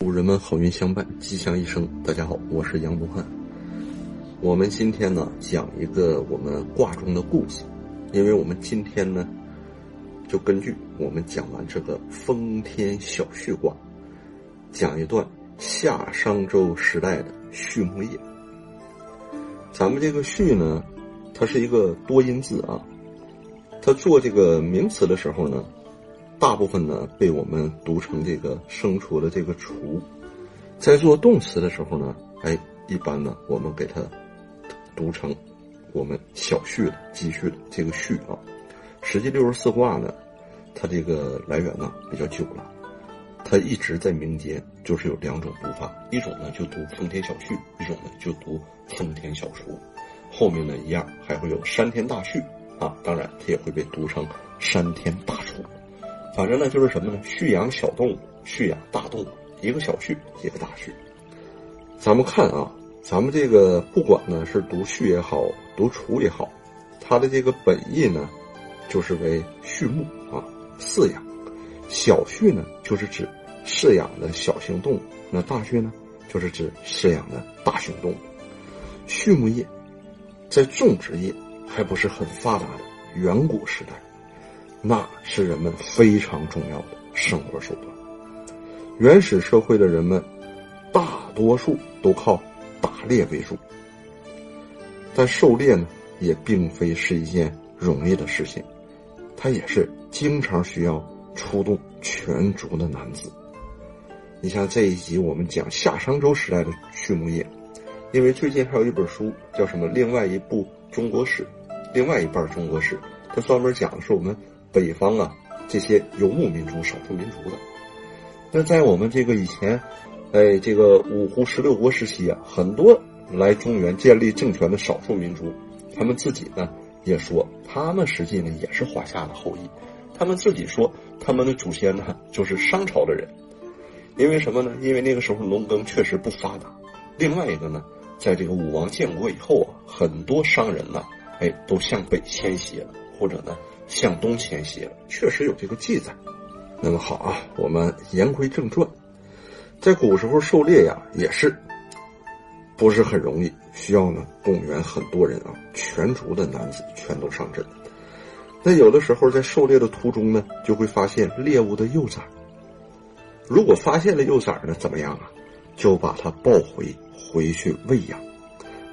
祝人们好运相伴，吉祥一生。大家好，我是杨东汉。我们今天呢讲一个我们卦中的故事，因为我们今天呢就根据我们讲完这个封天小畜卦，讲一段夏商周时代的畜牧业。咱们这个“畜”呢，它是一个多音字啊，它做这个名词的时候呢。大部分呢被我们读成这个生除的这个“雏”，在做动词的时候呢，哎，一般呢我们给它读成我们小序的积蓄的这个“序”啊。实际六十四卦呢，它这个来源呢比较久了，它一直在民间就是有两种读法，一种呢就读“丰田小序”，一种呢就读“丰田小雏”，后面呢一样还会有“山田大序”啊，当然它也会被读成“山田大”。反正呢，就是什么呢？蓄养小动物，蓄养大动物，一个小畜，一个大畜。咱们看啊，咱们这个不管呢是读畜也好，读雏也好，它的这个本意呢，就是为畜牧啊，饲养。小畜呢，就是指饲养的小型动物；那大畜呢，就是指饲养的大型动物。畜牧业在种植业还不是很发达的远古时代。那是人们非常重要的生活手段。原始社会的人们，大多数都靠打猎为主，但狩猎呢，也并非是一件容易的事情，它也是经常需要出动全族的男子。你像这一集我们讲夏商周时代的畜牧业，因为最近还有一本书叫什么《另外一部中国史》，另外一半中国史，它专门讲的是我们。北方啊，这些游牧民族、少数民族的，那在我们这个以前，哎，这个五胡十六国时期啊，很多来中原建立政权的少数民族，他们自己呢也说，他们实际呢也是华夏的后裔，他们自己说，他们的祖先呢就是商朝的人，因为什么呢？因为那个时候农耕确实不发达，另外一个呢，在这个武王建国以后啊，很多商人呢，哎，都向北迁徙了，或者呢。向东迁徙了，确实有这个记载。那么好啊，我们言归正传，在古时候狩猎呀，也是不是很容易，需要呢动员很多人啊，全族的男子全都上阵。那有的时候在狩猎的途中呢，就会发现猎物的幼崽。如果发现了幼崽呢，怎么样啊？就把它抱回回去喂养，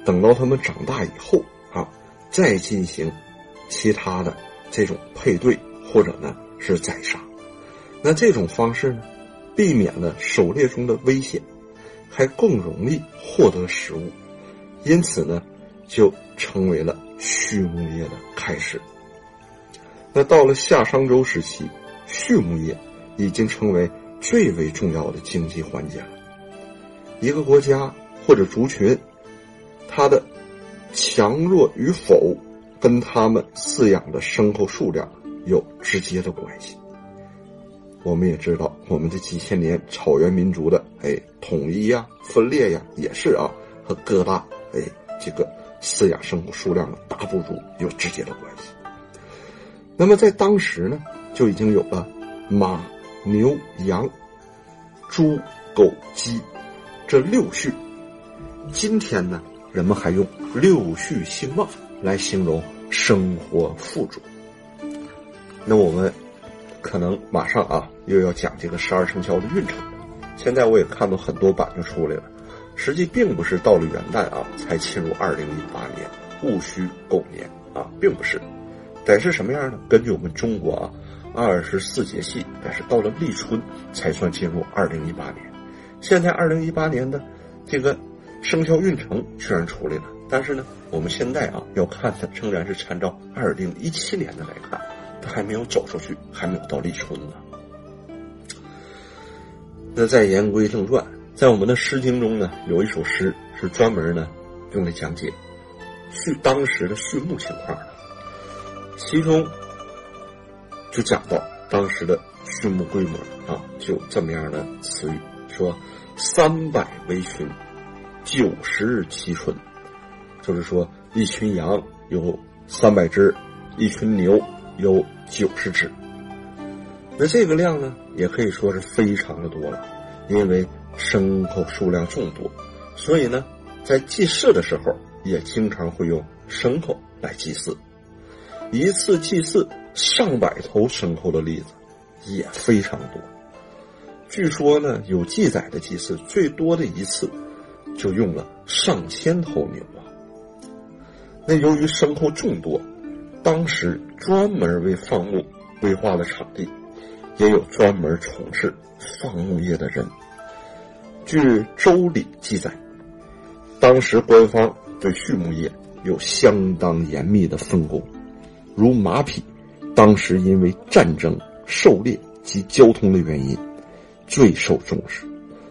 等到它们长大以后啊，再进行其他的。这种配对或者呢是宰杀，那这种方式呢，避免了狩猎中的危险，还更容易获得食物，因此呢，就成为了畜牧业的开始。那到了夏商周时期，畜牧业已经成为最为重要的经济环节了。一个国家或者族群，它的强弱与否。跟他们饲养的牲口数量有直接的关系。我们也知道，我们这几千年草原民族的哎统一呀、分裂呀，也是啊和各大哎这个饲养牲口数量的大部族有直接的关系。那么在当时呢，就已经有了马、牛、羊、猪、狗、鸡这六畜。今天呢，人们还用六畜兴旺。来形容生活富足。那我们可能马上啊又要讲这个十二生肖的运程。现在我也看到很多版就出来了，实际并不是到了元旦啊才进入二零一八年戊戌狗年啊，并不是。得是什么样呢？根据我们中国啊二十四节气，但是到了立春才算进入二零一八年。现在二零一八年的这个生肖运程居然出来了。但是呢，我们现在啊要看的仍然是参照二零一七年的来看，它还没有走出去，还没有到立春呢。那再言归正传，在我们的《诗经》中呢，有一首诗是专门呢用来讲解畜当时的畜牧情况的，其中就讲到当时的畜牧规模啊，就这么样的词语说：“三百为群，九十日其春。”就是说，一群羊有三百只，一群牛有九十只。那这个量呢，也可以说是非常的多了，因为牲口数量众多，所以呢，在祭祀的时候也经常会用牲口来祭祀。一次祭祀上百头牲口的例子也非常多。据说呢，有记载的祭祀最多的一次就用了上千头牛啊。那由于牲口众多，当时专门为放牧规划了场地，也有专门从事放牧业的人。据《周礼》记载，当时官方对畜牧业有相当严密的分工。如马匹，当时因为战争、狩猎及交通的原因，最受重视，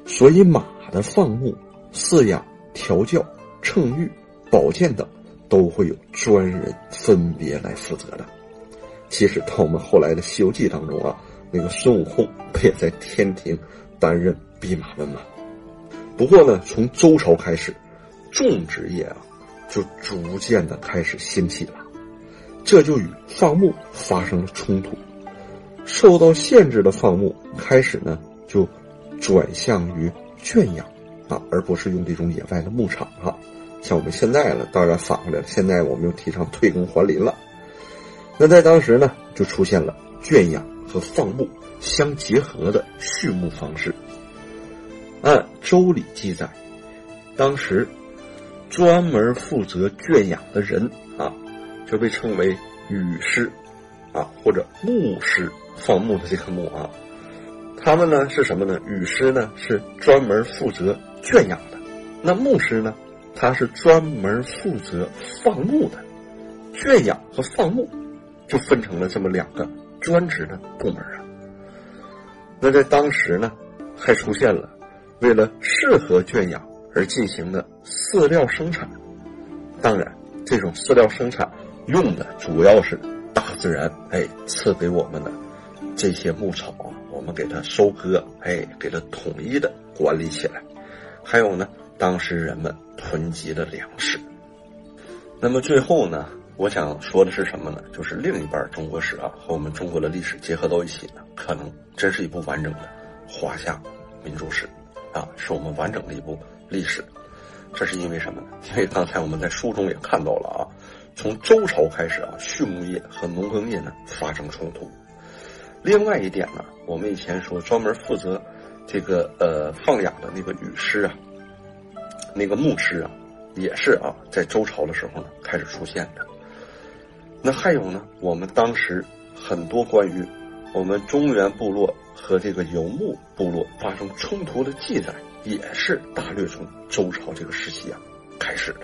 所以马的放牧、饲养、调教、称誉、保健等，都会有专人分别来负责的。其实到我们后来的《西游记》当中啊，那个孙悟空不也在天庭担任弼马温吗？不过呢，从周朝开始，种植业啊，就逐渐的开始兴起了。这就与放牧发生了冲突，受到限制的放牧开始呢就转向于圈养啊，而不是用这种野外的牧场啊。像我们现在呢，当然反过来了，现在我们又提倡退耕还林了。那在当时呢，就出现了圈养和放牧相结合的畜牧方式。按《周礼》记载，当时专门负责圈养的人啊。就被称为羽师，啊，或者牧师，放牧的这个牧啊。他们呢是什么呢？羽师呢是专门负责圈养的，那牧师呢，他是专门负责放牧的。圈养和放牧就分成了这么两个专职的部门啊。那在当时呢，还出现了为了适合圈养而进行的饲料生产。当然，这种饲料生产。用的主要是大自然哎赐给我们的这些牧草啊，我们给它收割哎，给它统一的管理起来。还有呢，当时人们囤积的粮食。那么最后呢，我想说的是什么呢？就是另一半中国史啊和我们中国的历史结合到一起呢，可能真是一部完整的华夏民族史啊，是我们完整的一部历史。这是因为什么呢？因为刚才我们在书中也看到了啊。从周朝开始啊，畜牧业和农耕业呢发生冲突。另外一点呢，我们以前说专门负责这个呃放养的那个羽师啊，那个牧师啊，也是啊在周朝的时候呢开始出现的。那还有呢，我们当时很多关于我们中原部落和这个游牧部落发生冲突的记载，也是大略从周朝这个时期啊开始的。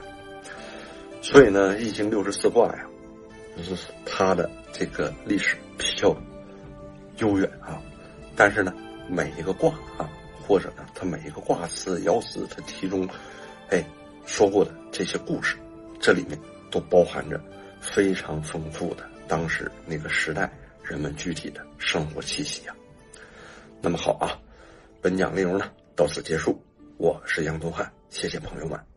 所以呢，《易经》六十四卦呀，就是它的这个历史比较悠远啊。但是呢，每一个卦啊，或者呢，它每一个卦辞、爻辞，它其中哎说过的这些故事，这里面都包含着非常丰富的当时那个时代人们具体的生活气息啊。那么好啊，本讲内容呢到此结束。我是杨东汉，谢谢朋友们。